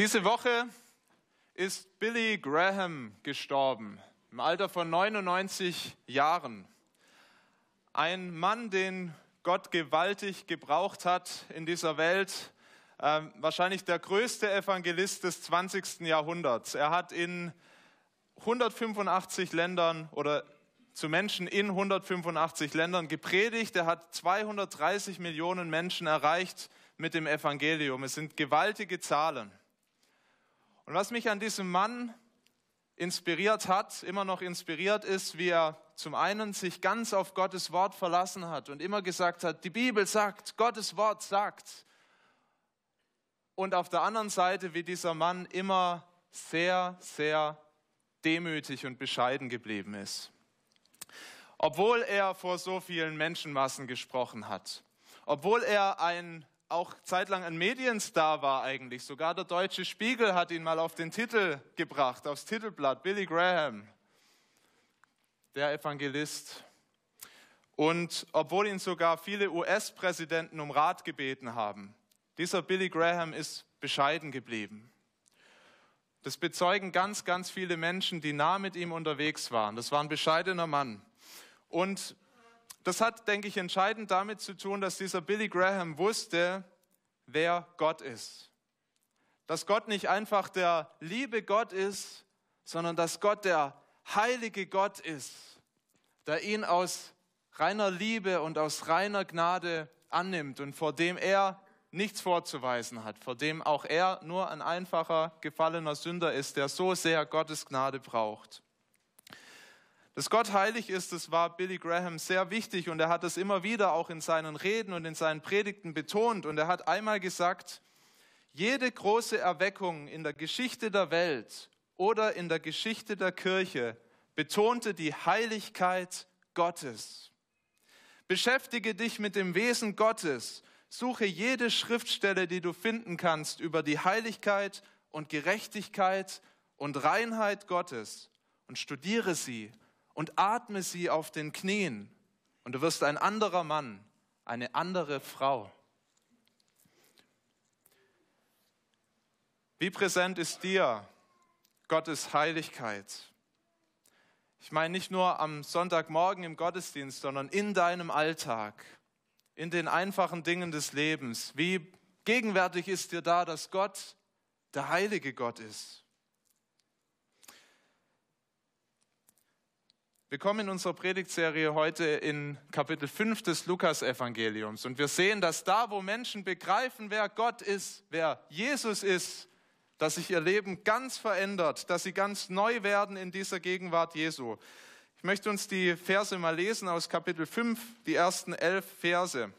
Diese Woche ist Billy Graham gestorben, im Alter von 99 Jahren. Ein Mann, den Gott gewaltig gebraucht hat in dieser Welt, äh, wahrscheinlich der größte Evangelist des 20. Jahrhunderts. Er hat in 185 Ländern oder zu Menschen in 185 Ländern gepredigt. Er hat 230 Millionen Menschen erreicht mit dem Evangelium. Es sind gewaltige Zahlen. Und was mich an diesem Mann inspiriert hat, immer noch inspiriert ist, wie er zum einen sich ganz auf Gottes Wort verlassen hat und immer gesagt hat, die Bibel sagt, Gottes Wort sagt. Und auf der anderen Seite, wie dieser Mann immer sehr, sehr demütig und bescheiden geblieben ist. Obwohl er vor so vielen Menschenmassen gesprochen hat, obwohl er ein auch zeitlang ein Medienstar war eigentlich. Sogar der Deutsche Spiegel hat ihn mal auf den Titel gebracht, aufs Titelblatt. Billy Graham, der Evangelist. Und obwohl ihn sogar viele US-Präsidenten um Rat gebeten haben, dieser Billy Graham ist bescheiden geblieben. Das bezeugen ganz, ganz viele Menschen, die nah mit ihm unterwegs waren. Das war ein bescheidener Mann. Und das hat, denke ich, entscheidend damit zu tun, dass dieser Billy Graham wusste, wer Gott ist. Dass Gott nicht einfach der liebe Gott ist, sondern dass Gott der heilige Gott ist, der ihn aus reiner Liebe und aus reiner Gnade annimmt und vor dem er nichts vorzuweisen hat, vor dem auch er nur ein einfacher gefallener Sünder ist, der so sehr Gottes Gnade braucht. Dass Gott heilig ist, das war Billy Graham sehr wichtig und er hat es immer wieder auch in seinen Reden und in seinen Predigten betont. Und er hat einmal gesagt, jede große Erweckung in der Geschichte der Welt oder in der Geschichte der Kirche betonte die Heiligkeit Gottes. Beschäftige dich mit dem Wesen Gottes. Suche jede Schriftstelle, die du finden kannst, über die Heiligkeit und Gerechtigkeit und Reinheit Gottes und studiere sie und atme sie auf den Knien und du wirst ein anderer Mann, eine andere Frau. Wie präsent ist dir Gottes Heiligkeit? Ich meine nicht nur am Sonntagmorgen im Gottesdienst, sondern in deinem Alltag, in den einfachen Dingen des Lebens. Wie gegenwärtig ist dir da, dass Gott der heilige Gott ist? Wir kommen in unserer Predigtserie heute in Kapitel 5 des Lukas-Evangeliums und wir sehen, dass da, wo Menschen begreifen, wer Gott ist, wer Jesus ist, dass sich ihr Leben ganz verändert, dass sie ganz neu werden in dieser Gegenwart Jesu. Ich möchte uns die Verse mal lesen aus Kapitel 5, die ersten elf Verse.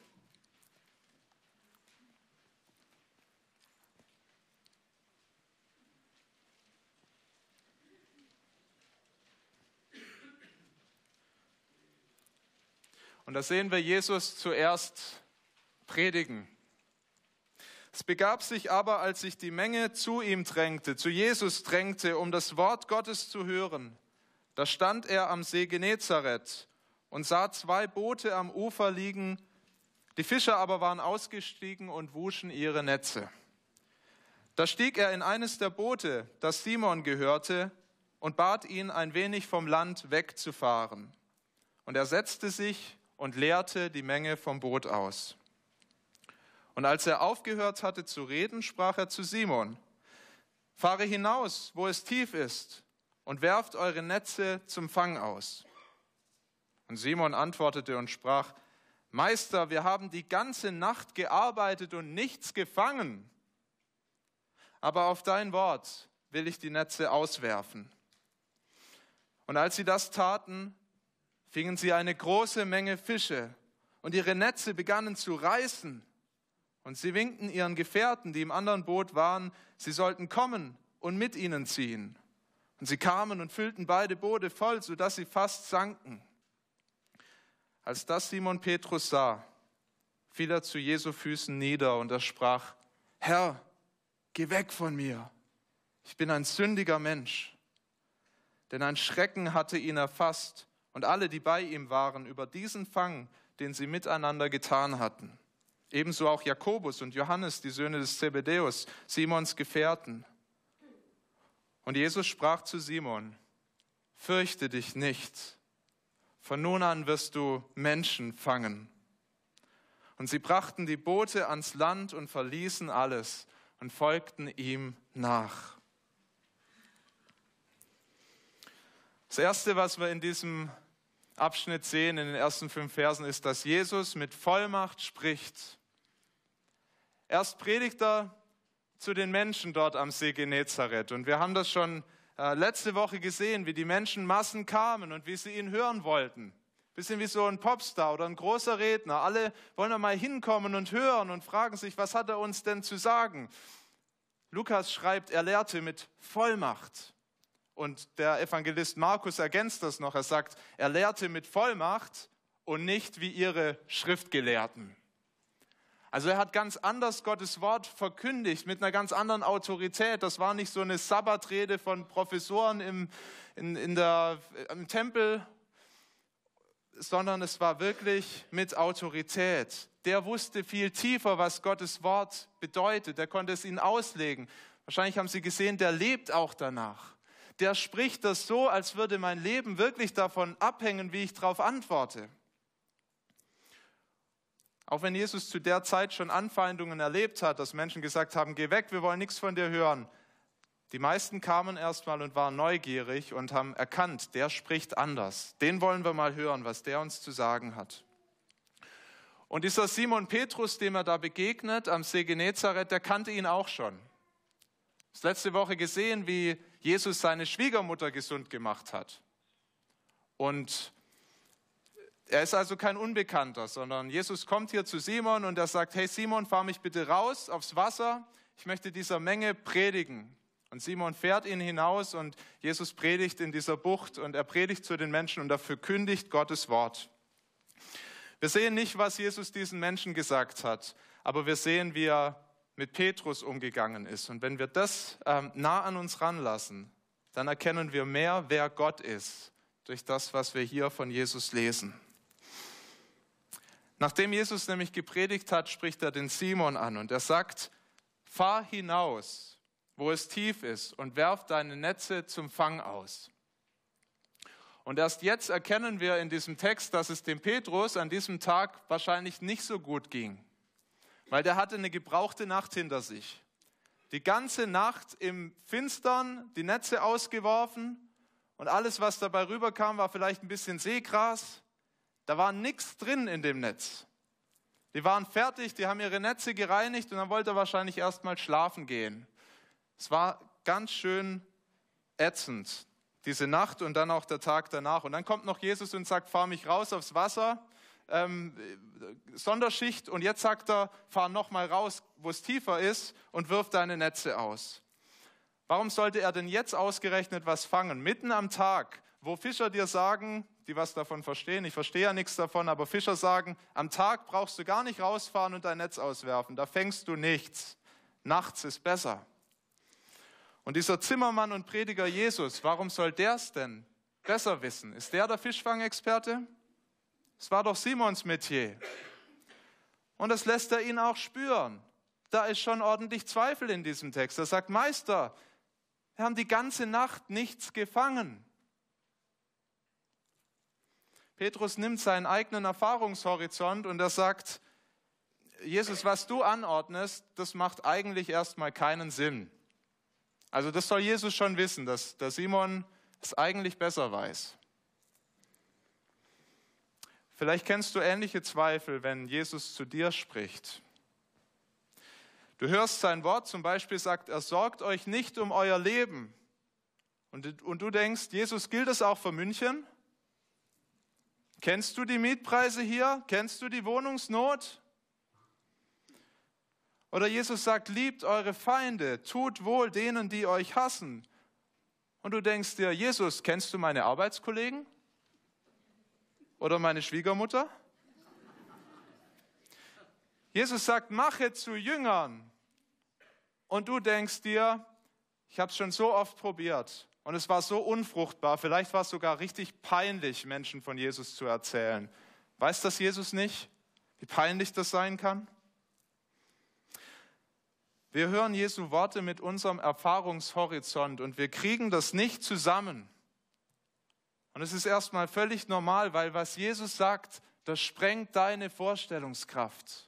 Und da sehen wir Jesus zuerst predigen. Es begab sich aber, als sich die Menge zu ihm drängte, zu Jesus drängte, um das Wort Gottes zu hören. Da stand er am See Genezareth und sah zwei Boote am Ufer liegen. Die Fischer aber waren ausgestiegen und wuschen ihre Netze. Da stieg er in eines der Boote, das Simon gehörte, und bat ihn, ein wenig vom Land wegzufahren. Und er setzte sich und leerte die Menge vom Boot aus. Und als er aufgehört hatte zu reden, sprach er zu Simon, fahre hinaus, wo es tief ist, und werft eure Netze zum Fang aus. Und Simon antwortete und sprach, Meister, wir haben die ganze Nacht gearbeitet und nichts gefangen. Aber auf dein Wort will ich die Netze auswerfen. Und als sie das taten, fingen sie eine große Menge Fische und ihre Netze begannen zu reißen. Und sie winkten ihren Gefährten, die im anderen Boot waren, sie sollten kommen und mit ihnen ziehen. Und sie kamen und füllten beide Boote voll, sodass sie fast sanken. Als das Simon Petrus sah, fiel er zu Jesu Füßen nieder und er sprach, Herr, geh weg von mir, ich bin ein sündiger Mensch. Denn ein Schrecken hatte ihn erfasst und alle, die bei ihm waren, über diesen Fang, den sie miteinander getan hatten. Ebenso auch Jakobus und Johannes, die Söhne des Zebedäus, Simons Gefährten. Und Jesus sprach zu Simon, fürchte dich nicht, von nun an wirst du Menschen fangen. Und sie brachten die Boote ans Land und verließen alles und folgten ihm nach. Das Erste, was wir in diesem Abschnitt sehen, in den ersten fünf Versen, ist, dass Jesus mit Vollmacht spricht. Erst predigt er zu den Menschen dort am See Genezareth. Und wir haben das schon äh, letzte Woche gesehen, wie die Menschenmassen kamen und wie sie ihn hören wollten. Bisschen wie so ein Popstar oder ein großer Redner. Alle wollen mal hinkommen und hören und fragen sich, was hat er uns denn zu sagen? Lukas schreibt, er lehrte mit Vollmacht. Und der Evangelist Markus ergänzt das noch. Er sagt, er lehrte mit Vollmacht und nicht wie ihre Schriftgelehrten. Also er hat ganz anders Gottes Wort verkündigt, mit einer ganz anderen Autorität. Das war nicht so eine Sabbatrede von Professoren im, in, in der, im Tempel, sondern es war wirklich mit Autorität. Der wusste viel tiefer, was Gottes Wort bedeutet. Der konnte es ihnen auslegen. Wahrscheinlich haben Sie gesehen, der lebt auch danach der spricht das so, als würde mein Leben wirklich davon abhängen, wie ich darauf antworte. Auch wenn Jesus zu der Zeit schon Anfeindungen erlebt hat, dass Menschen gesagt haben, geh weg, wir wollen nichts von dir hören. Die meisten kamen erstmal und waren neugierig und haben erkannt, der spricht anders. Den wollen wir mal hören, was der uns zu sagen hat. Und dieser Simon Petrus, dem er da begegnet am See Genezareth, der kannte ihn auch schon. Das letzte Woche gesehen, wie Jesus seine Schwiegermutter gesund gemacht hat. Und er ist also kein Unbekannter, sondern Jesus kommt hier zu Simon und er sagt, hey Simon, fahr mich bitte raus aufs Wasser. Ich möchte dieser Menge predigen. Und Simon fährt ihn hinaus und Jesus predigt in dieser Bucht und er predigt zu den Menschen und er verkündigt Gottes Wort. Wir sehen nicht, was Jesus diesen Menschen gesagt hat, aber wir sehen, wie er mit Petrus umgegangen ist. Und wenn wir das ähm, nah an uns ranlassen, dann erkennen wir mehr, wer Gott ist, durch das, was wir hier von Jesus lesen. Nachdem Jesus nämlich gepredigt hat, spricht er den Simon an und er sagt, fahr hinaus, wo es tief ist, und werf deine Netze zum Fang aus. Und erst jetzt erkennen wir in diesem Text, dass es dem Petrus an diesem Tag wahrscheinlich nicht so gut ging weil der hatte eine gebrauchte Nacht hinter sich. Die ganze Nacht im Finstern, die Netze ausgeworfen und alles, was dabei rüberkam, war vielleicht ein bisschen Seegras. Da war nichts drin in dem Netz. Die waren fertig, die haben ihre Netze gereinigt und dann wollte er wahrscheinlich erst mal schlafen gehen. Es war ganz schön ätzend, diese Nacht und dann auch der Tag danach. Und dann kommt noch Jesus und sagt, fahr mich raus aufs Wasser ähm, Sonderschicht und jetzt sagt er, fahr nochmal raus, wo es tiefer ist und wirf deine Netze aus. Warum sollte er denn jetzt ausgerechnet was fangen? Mitten am Tag, wo Fischer dir sagen, die was davon verstehen, ich verstehe ja nichts davon, aber Fischer sagen, am Tag brauchst du gar nicht rausfahren und dein Netz auswerfen, da fängst du nichts. Nachts ist besser. Und dieser Zimmermann und Prediger Jesus, warum soll der es denn besser wissen? Ist der der Fischfangexperte? Es war doch Simons Metier. Und das lässt er ihn auch spüren. Da ist schon ordentlich Zweifel in diesem Text. Er sagt, Meister, wir haben die ganze Nacht nichts gefangen. Petrus nimmt seinen eigenen Erfahrungshorizont und er sagt, Jesus, was du anordnest, das macht eigentlich erstmal keinen Sinn. Also das soll Jesus schon wissen, dass der Simon es eigentlich besser weiß. Vielleicht kennst du ähnliche Zweifel, wenn Jesus zu dir spricht. Du hörst sein Wort, zum Beispiel sagt er, sorgt euch nicht um euer Leben. Und, und du denkst, Jesus, gilt es auch für München? Kennst du die Mietpreise hier? Kennst du die Wohnungsnot? Oder Jesus sagt, liebt eure Feinde, tut wohl denen, die euch hassen. Und du denkst dir, Jesus, kennst du meine Arbeitskollegen? Oder meine Schwiegermutter? Jesus sagt, mache zu Jüngern. Und du denkst dir, ich habe es schon so oft probiert und es war so unfruchtbar. Vielleicht war es sogar richtig peinlich, Menschen von Jesus zu erzählen. Weiß das Jesus nicht, wie peinlich das sein kann? Wir hören Jesu Worte mit unserem Erfahrungshorizont und wir kriegen das nicht zusammen. Und es ist erstmal völlig normal, weil was Jesus sagt, das sprengt deine Vorstellungskraft.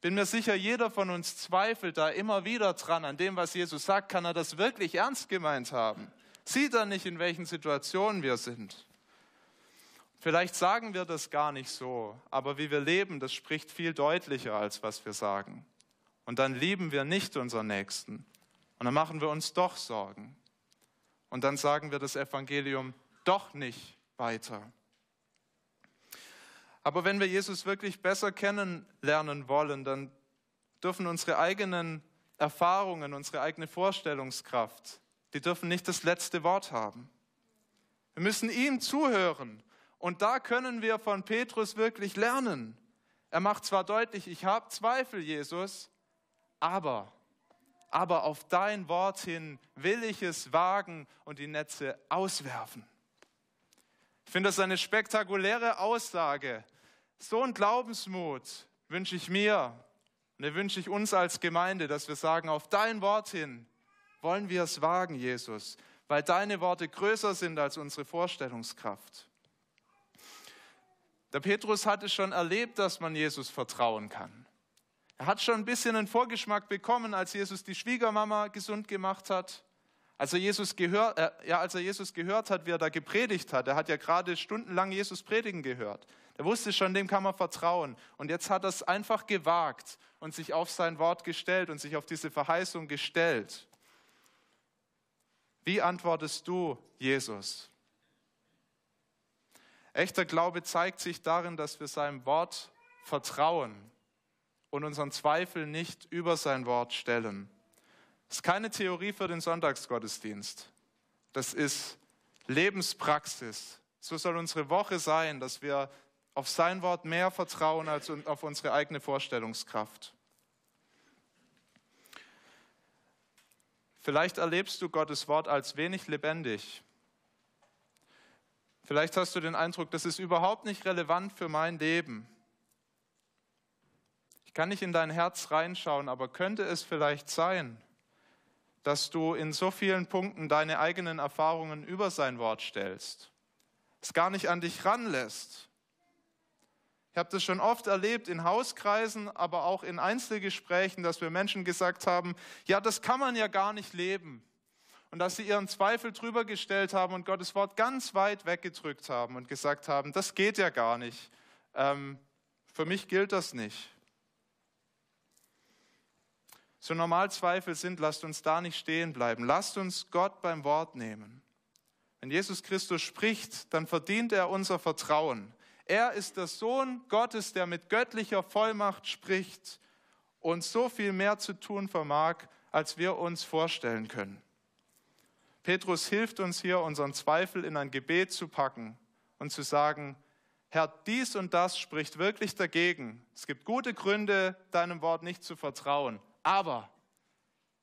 Bin mir sicher, jeder von uns zweifelt da immer wieder dran an dem, was Jesus sagt. Kann er das wirklich ernst gemeint haben? Sieht er nicht, in welchen Situationen wir sind? Vielleicht sagen wir das gar nicht so, aber wie wir leben, das spricht viel deutlicher, als was wir sagen. Und dann lieben wir nicht unseren Nächsten. Und dann machen wir uns doch Sorgen. Und dann sagen wir das Evangelium doch nicht weiter. Aber wenn wir Jesus wirklich besser kennenlernen wollen, dann dürfen unsere eigenen Erfahrungen, unsere eigene Vorstellungskraft, die dürfen nicht das letzte Wort haben. Wir müssen ihm zuhören. Und da können wir von Petrus wirklich lernen. Er macht zwar deutlich, ich habe Zweifel, Jesus, aber, aber auf dein Wort hin will ich es wagen und die Netze auswerfen. Ich finde das eine spektakuläre Aussage. So ein Glaubensmut wünsche ich mir und den wünsche ich uns als Gemeinde, dass wir sagen, auf dein Wort hin wollen wir es wagen, Jesus, weil deine Worte größer sind als unsere Vorstellungskraft. Der Petrus hatte schon erlebt, dass man Jesus vertrauen kann. Er hat schon ein bisschen einen Vorgeschmack bekommen, als Jesus die Schwiegermama gesund gemacht hat. Als er, Jesus gehört, äh, ja, als er Jesus gehört hat, wie er da gepredigt hat, er hat ja gerade stundenlang Jesus predigen gehört. Er wusste schon, dem kann man vertrauen. Und jetzt hat er es einfach gewagt und sich auf sein Wort gestellt und sich auf diese Verheißung gestellt. Wie antwortest du, Jesus? Echter Glaube zeigt sich darin, dass wir seinem Wort vertrauen und unseren Zweifel nicht über sein Wort stellen. Das ist keine Theorie für den Sonntagsgottesdienst. Das ist Lebenspraxis. So soll unsere Woche sein, dass wir auf sein Wort mehr vertrauen als auf unsere eigene Vorstellungskraft. Vielleicht erlebst du Gottes Wort als wenig lebendig. Vielleicht hast du den Eindruck, das ist überhaupt nicht relevant für mein Leben. Ich kann nicht in dein Herz reinschauen, aber könnte es vielleicht sein, dass du in so vielen Punkten deine eigenen Erfahrungen über sein Wort stellst, es gar nicht an dich ranlässt. Ich habe das schon oft erlebt in Hauskreisen, aber auch in Einzelgesprächen, dass wir Menschen gesagt haben, ja, das kann man ja gar nicht leben. Und dass sie ihren Zweifel drüber gestellt haben und Gottes Wort ganz weit weggedrückt haben und gesagt haben, das geht ja gar nicht. Ähm, für mich gilt das nicht so normal Zweifel sind, lasst uns da nicht stehen bleiben. Lasst uns Gott beim Wort nehmen. Wenn Jesus Christus spricht, dann verdient er unser Vertrauen. Er ist der Sohn Gottes, der mit göttlicher Vollmacht spricht und so viel mehr zu tun vermag, als wir uns vorstellen können. Petrus hilft uns hier, unseren Zweifel in ein Gebet zu packen und zu sagen, Herr, dies und das spricht wirklich dagegen. Es gibt gute Gründe, deinem Wort nicht zu vertrauen. Aber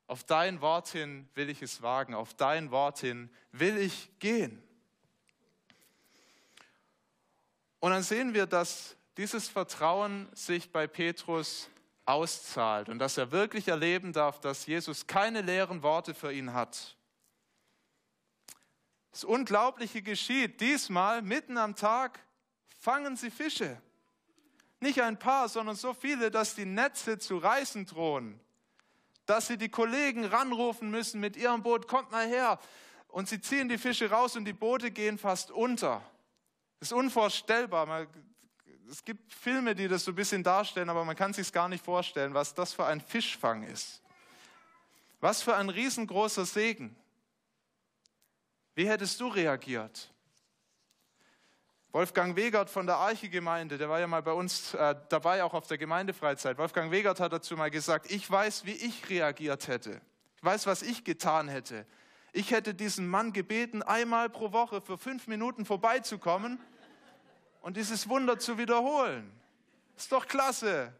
auf dein Wort hin will ich es wagen, auf dein Wort hin will ich gehen. Und dann sehen wir, dass dieses Vertrauen sich bei Petrus auszahlt und dass er wirklich erleben darf, dass Jesus keine leeren Worte für ihn hat. Das Unglaubliche geschieht. Diesmal, mitten am Tag, fangen sie Fische. Nicht ein paar, sondern so viele, dass die Netze zu reißen drohen dass sie die Kollegen ranrufen müssen mit ihrem Boot, kommt mal her. Und sie ziehen die Fische raus und die Boote gehen fast unter. Das ist unvorstellbar. Es gibt Filme, die das so ein bisschen darstellen, aber man kann sich gar nicht vorstellen, was das für ein Fischfang ist. Was für ein riesengroßer Segen. Wie hättest du reagiert? Wolfgang Wegert von der Arche-Gemeinde, der war ja mal bei uns äh, dabei, auch auf der Gemeindefreizeit. Wolfgang Wegert hat dazu mal gesagt, ich weiß, wie ich reagiert hätte. Ich weiß, was ich getan hätte. Ich hätte diesen Mann gebeten, einmal pro Woche für fünf Minuten vorbeizukommen und dieses Wunder zu wiederholen. Ist doch klasse.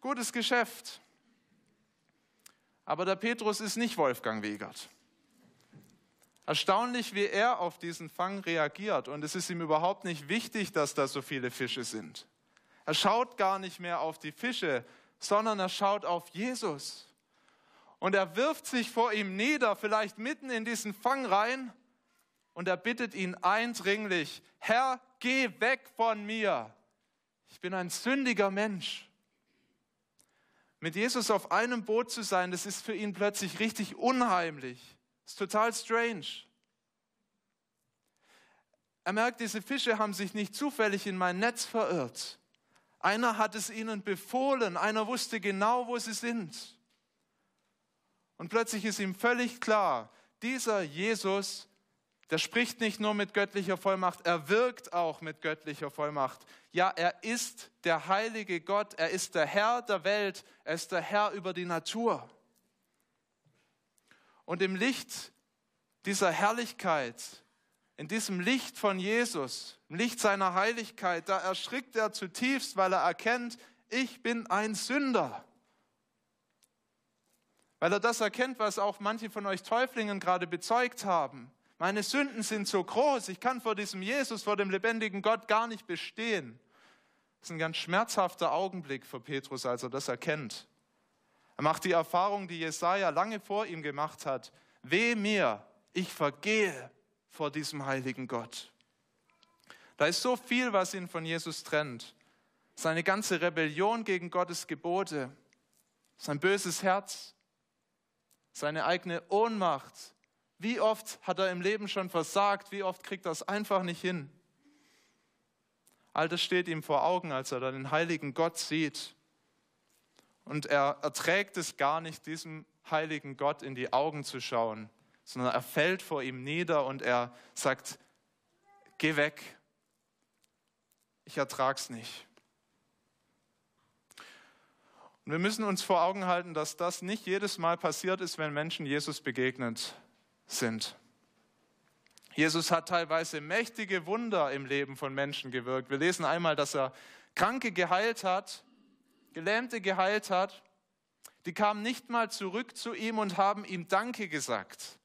Gutes Geschäft. Aber der Petrus ist nicht Wolfgang Wegert. Erstaunlich, wie er auf diesen Fang reagiert. Und es ist ihm überhaupt nicht wichtig, dass da so viele Fische sind. Er schaut gar nicht mehr auf die Fische, sondern er schaut auf Jesus. Und er wirft sich vor ihm nieder, vielleicht mitten in diesen Fang rein, und er bittet ihn eindringlich, Herr, geh weg von mir. Ich bin ein sündiger Mensch. Mit Jesus auf einem Boot zu sein, das ist für ihn plötzlich richtig unheimlich. Ist total strange. Er merkt, diese Fische haben sich nicht zufällig in mein Netz verirrt. Einer hat es ihnen befohlen, einer wusste genau, wo sie sind. Und plötzlich ist ihm völlig klar, dieser Jesus, der spricht nicht nur mit göttlicher Vollmacht, er wirkt auch mit göttlicher Vollmacht. Ja, er ist der heilige Gott, er ist der Herr der Welt, er ist der Herr über die Natur. Und im Licht dieser Herrlichkeit, in diesem Licht von Jesus, im Licht seiner Heiligkeit, da erschrickt er zutiefst, weil er erkennt, ich bin ein Sünder. Weil er das erkennt, was auch manche von euch Täuflingen gerade bezeugt haben. Meine Sünden sind so groß, ich kann vor diesem Jesus, vor dem lebendigen Gott gar nicht bestehen. Das ist ein ganz schmerzhafter Augenblick für Petrus, als er das erkennt. Er macht die Erfahrung, die Jesaja lange vor ihm gemacht hat. Weh mir, ich vergehe vor diesem heiligen Gott. Da ist so viel, was ihn von Jesus trennt. Seine ganze Rebellion gegen Gottes Gebote, sein böses Herz, seine eigene Ohnmacht. Wie oft hat er im Leben schon versagt? Wie oft kriegt er es einfach nicht hin? All das steht ihm vor Augen, als er dann den heiligen Gott sieht. Und er erträgt es gar nicht, diesem heiligen Gott in die Augen zu schauen, sondern er fällt vor ihm nieder und er sagt, geh weg, ich ertrag's nicht. Und wir müssen uns vor Augen halten, dass das nicht jedes Mal passiert ist, wenn Menschen Jesus begegnet sind. Jesus hat teilweise mächtige Wunder im Leben von Menschen gewirkt. Wir lesen einmal, dass er Kranke geheilt hat, Gelähmte geheilt hat. Die kamen nicht mal zurück zu ihm und haben ihm Danke gesagt.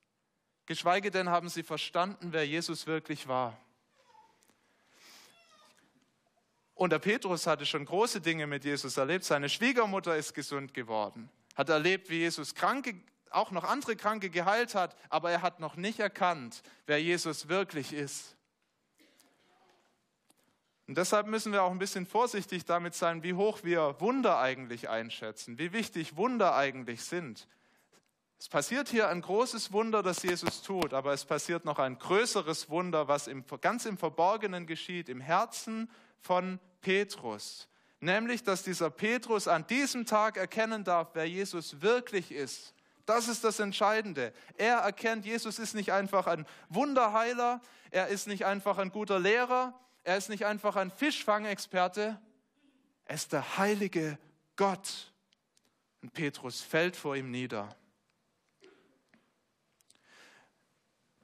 Geschweige denn haben sie verstanden, wer Jesus wirklich war. Und der Petrus hatte schon große Dinge mit Jesus erlebt. Seine Schwiegermutter ist gesund geworden, hat erlebt, wie Jesus Kranke, auch noch andere Kranke geheilt hat, aber er hat noch nicht erkannt, wer Jesus wirklich ist. Und deshalb müssen wir auch ein bisschen vorsichtig damit sein, wie hoch wir Wunder eigentlich einschätzen, wie wichtig Wunder eigentlich sind. Es passiert hier ein großes Wunder, das Jesus tut, aber es passiert noch ein größeres Wunder, was im, ganz im Verborgenen geschieht, im Herzen von Petrus. Nämlich, dass dieser Petrus an diesem Tag erkennen darf, wer Jesus wirklich ist. Das ist das Entscheidende. Er erkennt, Jesus ist nicht einfach ein Wunderheiler, er ist nicht einfach ein guter Lehrer, er ist nicht einfach ein Fischfangexperte, er ist der heilige Gott. Und Petrus fällt vor ihm nieder.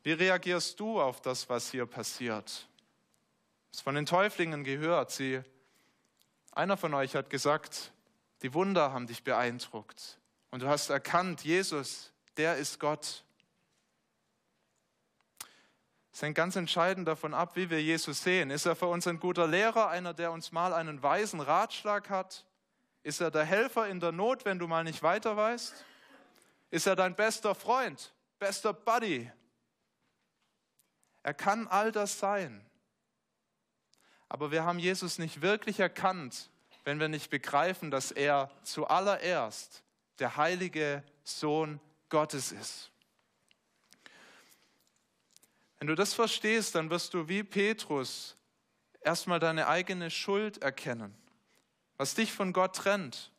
Wie reagierst du auf das, was hier passiert? Es von den Täuflingen gehört. Sie, einer von euch hat gesagt, die Wunder haben dich beeindruckt. Und du hast erkannt, Jesus, der ist Gott. Es hängt ganz entscheidend davon ab, wie wir Jesus sehen. Ist er für uns ein guter Lehrer, einer, der uns mal einen weisen Ratschlag hat? Ist er der Helfer in der Not, wenn du mal nicht weiter weißt? Ist er dein bester Freund, bester Buddy? Er kann all das sein. Aber wir haben Jesus nicht wirklich erkannt, wenn wir nicht begreifen, dass er zuallererst der heilige Sohn Gottes ist. Wenn du das verstehst, dann wirst du wie Petrus erstmal deine eigene Schuld erkennen, was dich von Gott trennt.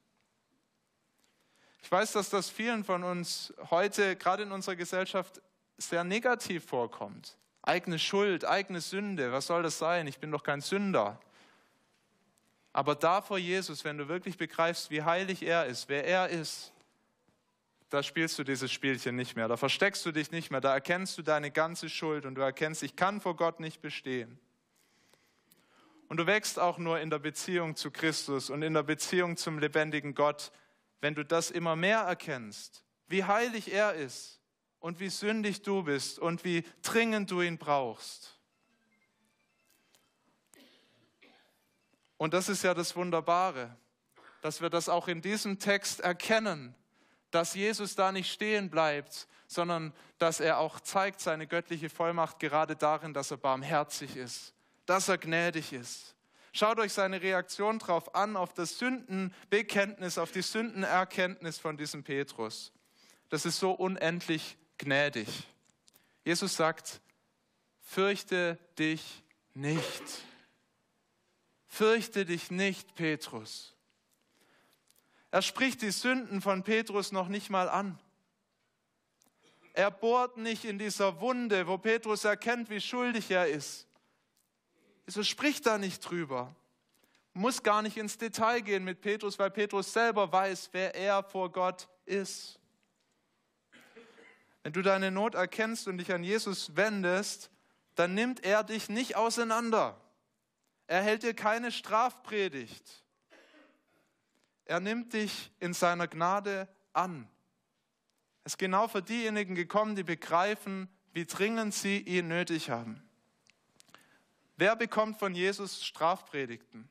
Ich weiß, dass das vielen von uns heute, gerade in unserer Gesellschaft, sehr negativ vorkommt. Eigene Schuld, eigene Sünde, was soll das sein? Ich bin doch kein Sünder. Aber da vor Jesus, wenn du wirklich begreifst, wie heilig er ist, wer er ist, da spielst du dieses Spielchen nicht mehr, da versteckst du dich nicht mehr, da erkennst du deine ganze Schuld und du erkennst, ich kann vor Gott nicht bestehen. Und du wächst auch nur in der Beziehung zu Christus und in der Beziehung zum lebendigen Gott, wenn du das immer mehr erkennst, wie heilig er ist und wie sündig du bist und wie dringend du ihn brauchst. Und das ist ja das Wunderbare. dass wir das auch in diesem Text erkennen, dass Jesus da nicht stehen bleibt, sondern dass er auch zeigt seine göttliche Vollmacht gerade darin, dass er barmherzig ist, dass er gnädig ist. Schaut euch seine Reaktion darauf an, auf das Sündenbekenntnis, auf die Sündenerkenntnis von diesem Petrus. Das ist so unendlich gnädig. Jesus sagt, fürchte dich nicht. Fürchte dich nicht, Petrus. Er spricht die Sünden von Petrus noch nicht mal an. Er bohrt nicht in dieser Wunde, wo Petrus erkennt, wie schuldig er ist. Jesus spricht da nicht drüber. Muss gar nicht ins Detail gehen mit Petrus, weil Petrus selber weiß, wer er vor Gott ist. Wenn du deine Not erkennst und dich an Jesus wendest, dann nimmt er dich nicht auseinander. Er hält dir keine Strafpredigt. Er nimmt dich in seiner Gnade an. Es ist genau für diejenigen gekommen, die begreifen, wie dringend sie ihn nötig haben. Wer bekommt von Jesus Strafpredigten?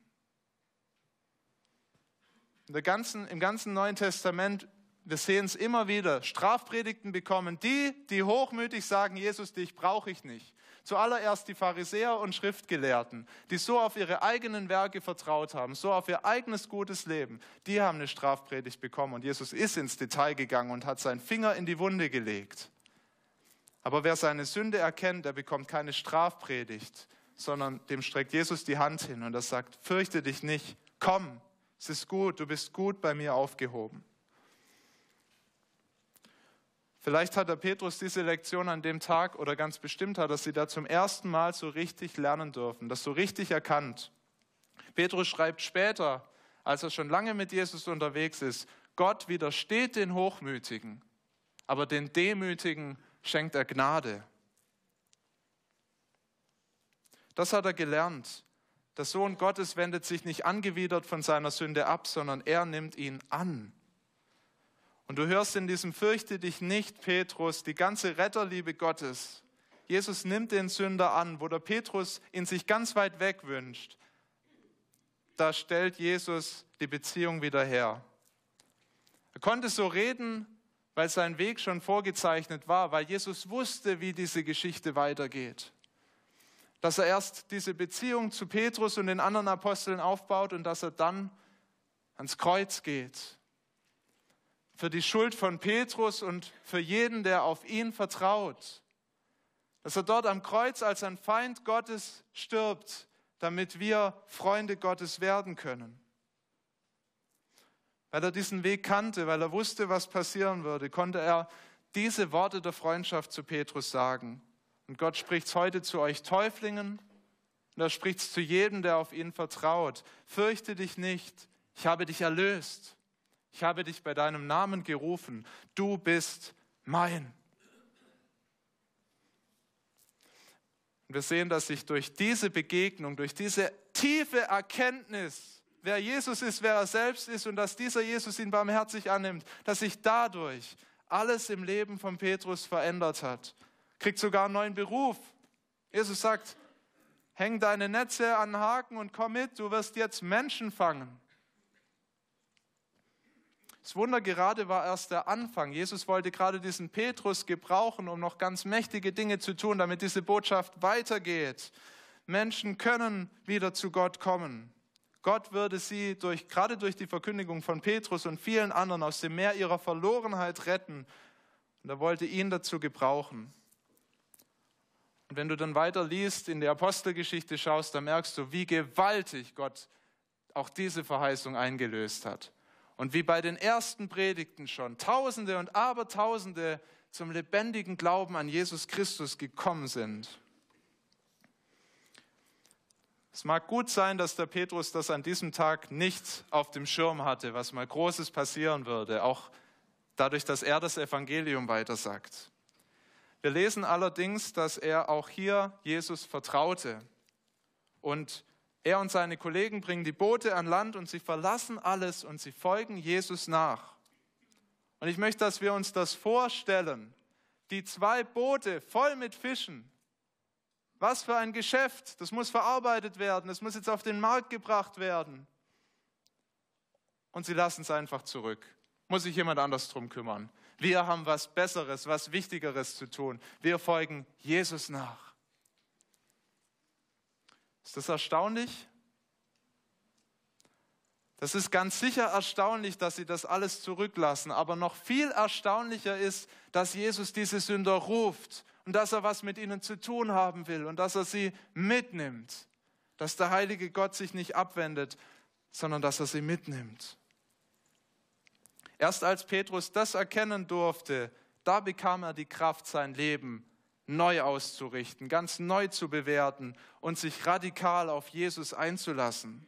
Ganzen, Im ganzen Neuen Testament wir sehen es immer wieder, Strafpredigten bekommen die, die hochmütig sagen, Jesus, dich brauche ich nicht. Zuallererst die Pharisäer und Schriftgelehrten, die so auf ihre eigenen Werke vertraut haben, so auf ihr eigenes gutes Leben, die haben eine Strafpredigt bekommen und Jesus ist ins Detail gegangen und hat seinen Finger in die Wunde gelegt. Aber wer seine Sünde erkennt, der bekommt keine Strafpredigt, sondern dem streckt Jesus die Hand hin und er sagt, fürchte dich nicht, komm, es ist gut, du bist gut bei mir aufgehoben. Vielleicht hat der Petrus diese Lektion an dem Tag oder ganz bestimmt hat er sie da zum ersten Mal so richtig lernen dürfen, das so richtig erkannt. Petrus schreibt später, als er schon lange mit Jesus unterwegs ist, Gott widersteht den Hochmütigen, aber den Demütigen schenkt er Gnade. Das hat er gelernt. Der Sohn Gottes wendet sich nicht angewidert von seiner Sünde ab, sondern er nimmt ihn an. Und du hörst in diesem Fürchte dich nicht, Petrus, die ganze Retterliebe Gottes. Jesus nimmt den Sünder an, wo der Petrus ihn sich ganz weit weg wünscht. Da stellt Jesus die Beziehung wieder her. Er konnte so reden, weil sein Weg schon vorgezeichnet war, weil Jesus wusste, wie diese Geschichte weitergeht. Dass er erst diese Beziehung zu Petrus und den anderen Aposteln aufbaut und dass er dann ans Kreuz geht für die Schuld von Petrus und für jeden, der auf ihn vertraut. Dass er dort am Kreuz als ein Feind Gottes stirbt, damit wir Freunde Gottes werden können. Weil er diesen Weg kannte, weil er wusste, was passieren würde, konnte er diese Worte der Freundschaft zu Petrus sagen. Und Gott spricht es heute zu euch Täuflingen und er spricht es zu jedem, der auf ihn vertraut. Fürchte dich nicht, ich habe dich erlöst. Ich habe dich bei deinem Namen gerufen. Du bist mein. Und wir sehen, dass sich durch diese Begegnung, durch diese tiefe Erkenntnis, wer Jesus ist, wer er selbst ist und dass dieser Jesus ihn barmherzig annimmt, dass sich dadurch alles im Leben von Petrus verändert hat. Kriegt sogar einen neuen Beruf. Jesus sagt, häng deine Netze an Haken und komm mit, du wirst jetzt Menschen fangen. Das Wunder gerade war erst der Anfang. Jesus wollte gerade diesen Petrus gebrauchen, um noch ganz mächtige Dinge zu tun, damit diese Botschaft weitergeht. Menschen können wieder zu Gott kommen. Gott würde sie durch, gerade durch die Verkündigung von Petrus und vielen anderen aus dem Meer ihrer Verlorenheit retten. Und er wollte ihn dazu gebrauchen. Und wenn du dann weiter liest, in der Apostelgeschichte schaust, dann merkst du, wie gewaltig Gott auch diese Verheißung eingelöst hat. Und wie bei den ersten Predigten schon Tausende und Abertausende zum lebendigen Glauben an Jesus Christus gekommen sind. Es mag gut sein, dass der Petrus das an diesem Tag nicht auf dem Schirm hatte, was mal Großes passieren würde, auch dadurch, dass er das Evangelium weitersagt. Wir lesen allerdings, dass er auch hier Jesus vertraute und er und seine Kollegen bringen die Boote an Land und sie verlassen alles und sie folgen Jesus nach. Und ich möchte, dass wir uns das vorstellen. Die zwei Boote voll mit Fischen. Was für ein Geschäft. Das muss verarbeitet werden. Das muss jetzt auf den Markt gebracht werden. und sie lassen es einfach zurück. Muss sich jemand anders drum kümmern. Wir haben was Besseres, was Wichtigeres zu tun. Wir folgen Jesus nach. Ist das erstaunlich? Das ist ganz sicher erstaunlich, dass sie das alles zurücklassen. Aber noch viel erstaunlicher ist, dass Jesus diese Sünder ruft und dass er was mit ihnen zu tun haben will und dass er sie mitnimmt. Dass der heilige Gott sich nicht abwendet, sondern dass er sie mitnimmt. Erst als Petrus das erkennen durfte, da bekam er die Kraft, sein Leben neu auszurichten, ganz neu zu bewerten und sich radikal auf Jesus einzulassen.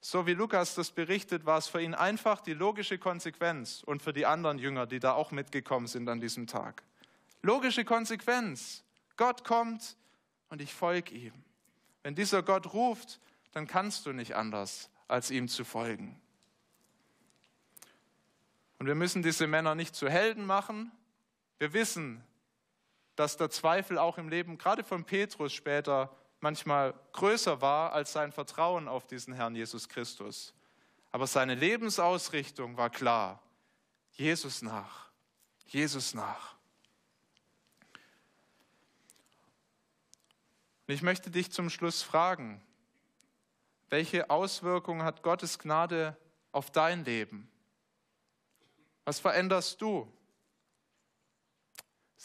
So wie Lukas das berichtet, war es für ihn einfach die logische Konsequenz und für die anderen Jünger, die da auch mitgekommen sind an diesem Tag. Logische Konsequenz. Gott kommt und ich folge ihm. Wenn dieser Gott ruft, dann kannst du nicht anders, als ihm zu folgen. Und wir müssen diese Männer nicht zu Helden machen. Wir wissen, dass der Zweifel auch im Leben gerade von Petrus später manchmal größer war als sein Vertrauen auf diesen Herrn Jesus Christus. Aber seine Lebensausrichtung war klar. Jesus nach. Jesus nach. Und ich möchte dich zum Schluss fragen, welche Auswirkungen hat Gottes Gnade auf dein Leben? Was veränderst du?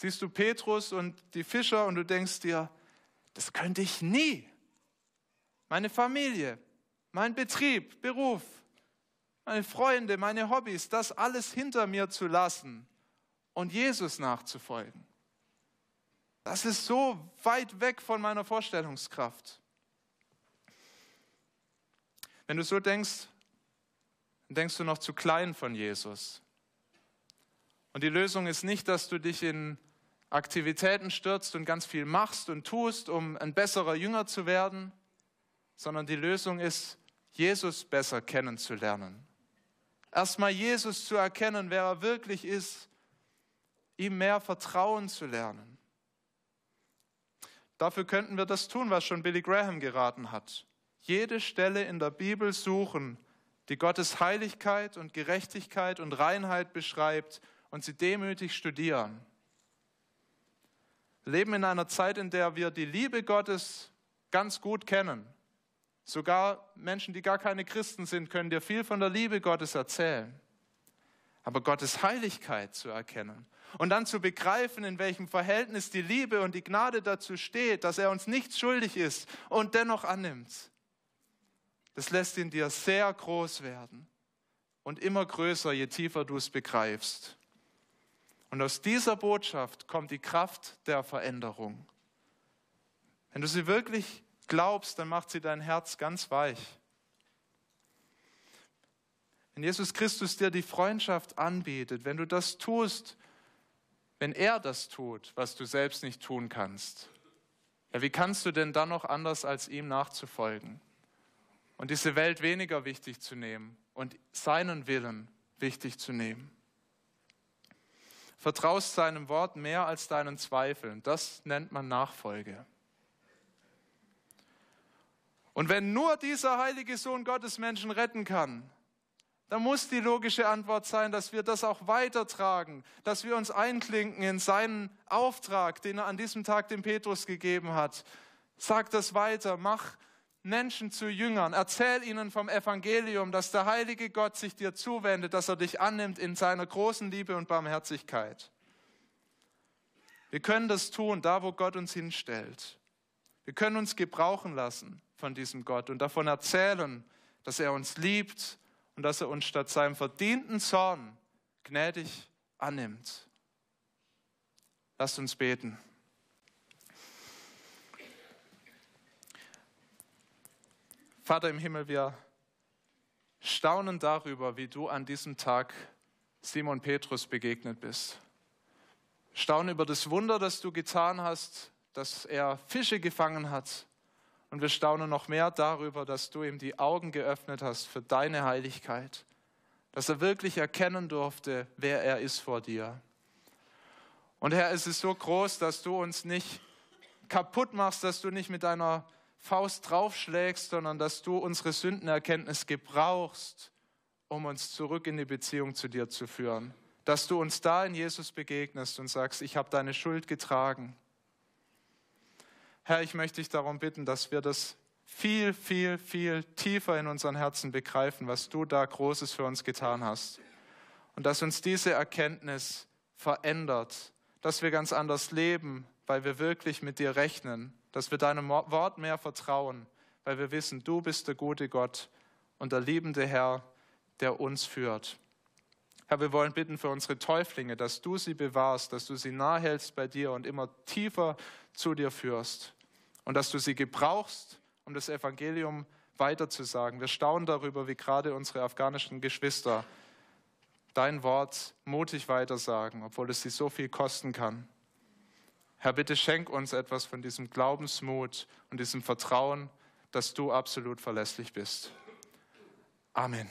Siehst du Petrus und die Fischer und du denkst dir, das könnte ich nie. Meine Familie, mein Betrieb, Beruf, meine Freunde, meine Hobbys, das alles hinter mir zu lassen und Jesus nachzufolgen. Das ist so weit weg von meiner Vorstellungskraft. Wenn du so denkst, dann denkst du noch zu klein von Jesus. Und die Lösung ist nicht, dass du dich in Aktivitäten stürzt und ganz viel machst und tust, um ein besserer Jünger zu werden, sondern die Lösung ist, Jesus besser kennenzulernen. Erstmal Jesus zu erkennen, wer er wirklich ist, ihm mehr vertrauen zu lernen. Dafür könnten wir das tun, was schon Billy Graham geraten hat. Jede Stelle in der Bibel suchen, die Gottes Heiligkeit und Gerechtigkeit und Reinheit beschreibt und sie demütig studieren leben in einer Zeit, in der wir die Liebe Gottes ganz gut kennen. Sogar Menschen, die gar keine Christen sind, können dir viel von der Liebe Gottes erzählen. Aber Gottes Heiligkeit zu erkennen und dann zu begreifen, in welchem Verhältnis die Liebe und die Gnade dazu steht, dass er uns nichts schuldig ist und dennoch annimmt, das lässt in dir sehr groß werden und immer größer, je tiefer du es begreifst. Und aus dieser Botschaft kommt die Kraft der Veränderung. Wenn du sie wirklich glaubst, dann macht sie dein Herz ganz weich. Wenn Jesus Christus dir die Freundschaft anbietet, wenn du das tust, wenn er das tut, was du selbst nicht tun kannst, ja, wie kannst du denn dann noch anders als ihm nachzufolgen und diese Welt weniger wichtig zu nehmen und seinen Willen wichtig zu nehmen? Vertraust seinem Wort mehr als deinen Zweifeln. Das nennt man Nachfolge. Und wenn nur dieser heilige Sohn Gottes Menschen retten kann, dann muss die logische Antwort sein, dass wir das auch weitertragen, dass wir uns einklinken in seinen Auftrag, den er an diesem Tag dem Petrus gegeben hat. Sag das weiter, mach Menschen zu Jüngern. Erzähl ihnen vom Evangelium, dass der heilige Gott sich dir zuwendet, dass er dich annimmt in seiner großen Liebe und Barmherzigkeit. Wir können das tun, da wo Gott uns hinstellt. Wir können uns gebrauchen lassen von diesem Gott und davon erzählen, dass er uns liebt und dass er uns statt seinem verdienten Zorn gnädig annimmt. Lasst uns beten. Vater im Himmel, wir staunen darüber, wie du an diesem Tag Simon Petrus begegnet bist. Staunen über das Wunder, das du getan hast, dass er Fische gefangen hat. Und wir staunen noch mehr darüber, dass du ihm die Augen geöffnet hast für deine Heiligkeit, dass er wirklich erkennen durfte, wer er ist vor dir. Und Herr, es ist so groß, dass du uns nicht kaputt machst, dass du nicht mit deiner Faust draufschlägst, sondern dass du unsere Sündenerkenntnis gebrauchst, um uns zurück in die Beziehung zu dir zu führen. Dass du uns da in Jesus begegnest und sagst, ich habe deine Schuld getragen. Herr, ich möchte dich darum bitten, dass wir das viel, viel, viel tiefer in unseren Herzen begreifen, was du da Großes für uns getan hast. Und dass uns diese Erkenntnis verändert, dass wir ganz anders leben, weil wir wirklich mit dir rechnen, dass wir deinem Wort mehr vertrauen, weil wir wissen, du bist der gute Gott und der liebende Herr, der uns führt. Herr, wir wollen bitten für unsere Täuflinge, dass du sie bewahrst, dass du sie nahe hältst bei dir und immer tiefer zu dir führst und dass du sie gebrauchst, um das Evangelium weiterzusagen. Wir staunen darüber, wie gerade unsere afghanischen Geschwister dein Wort mutig weitersagen, obwohl es sie so viel kosten kann. Herr, bitte schenk uns etwas von diesem Glaubensmut und diesem Vertrauen, dass du absolut verlässlich bist. Amen.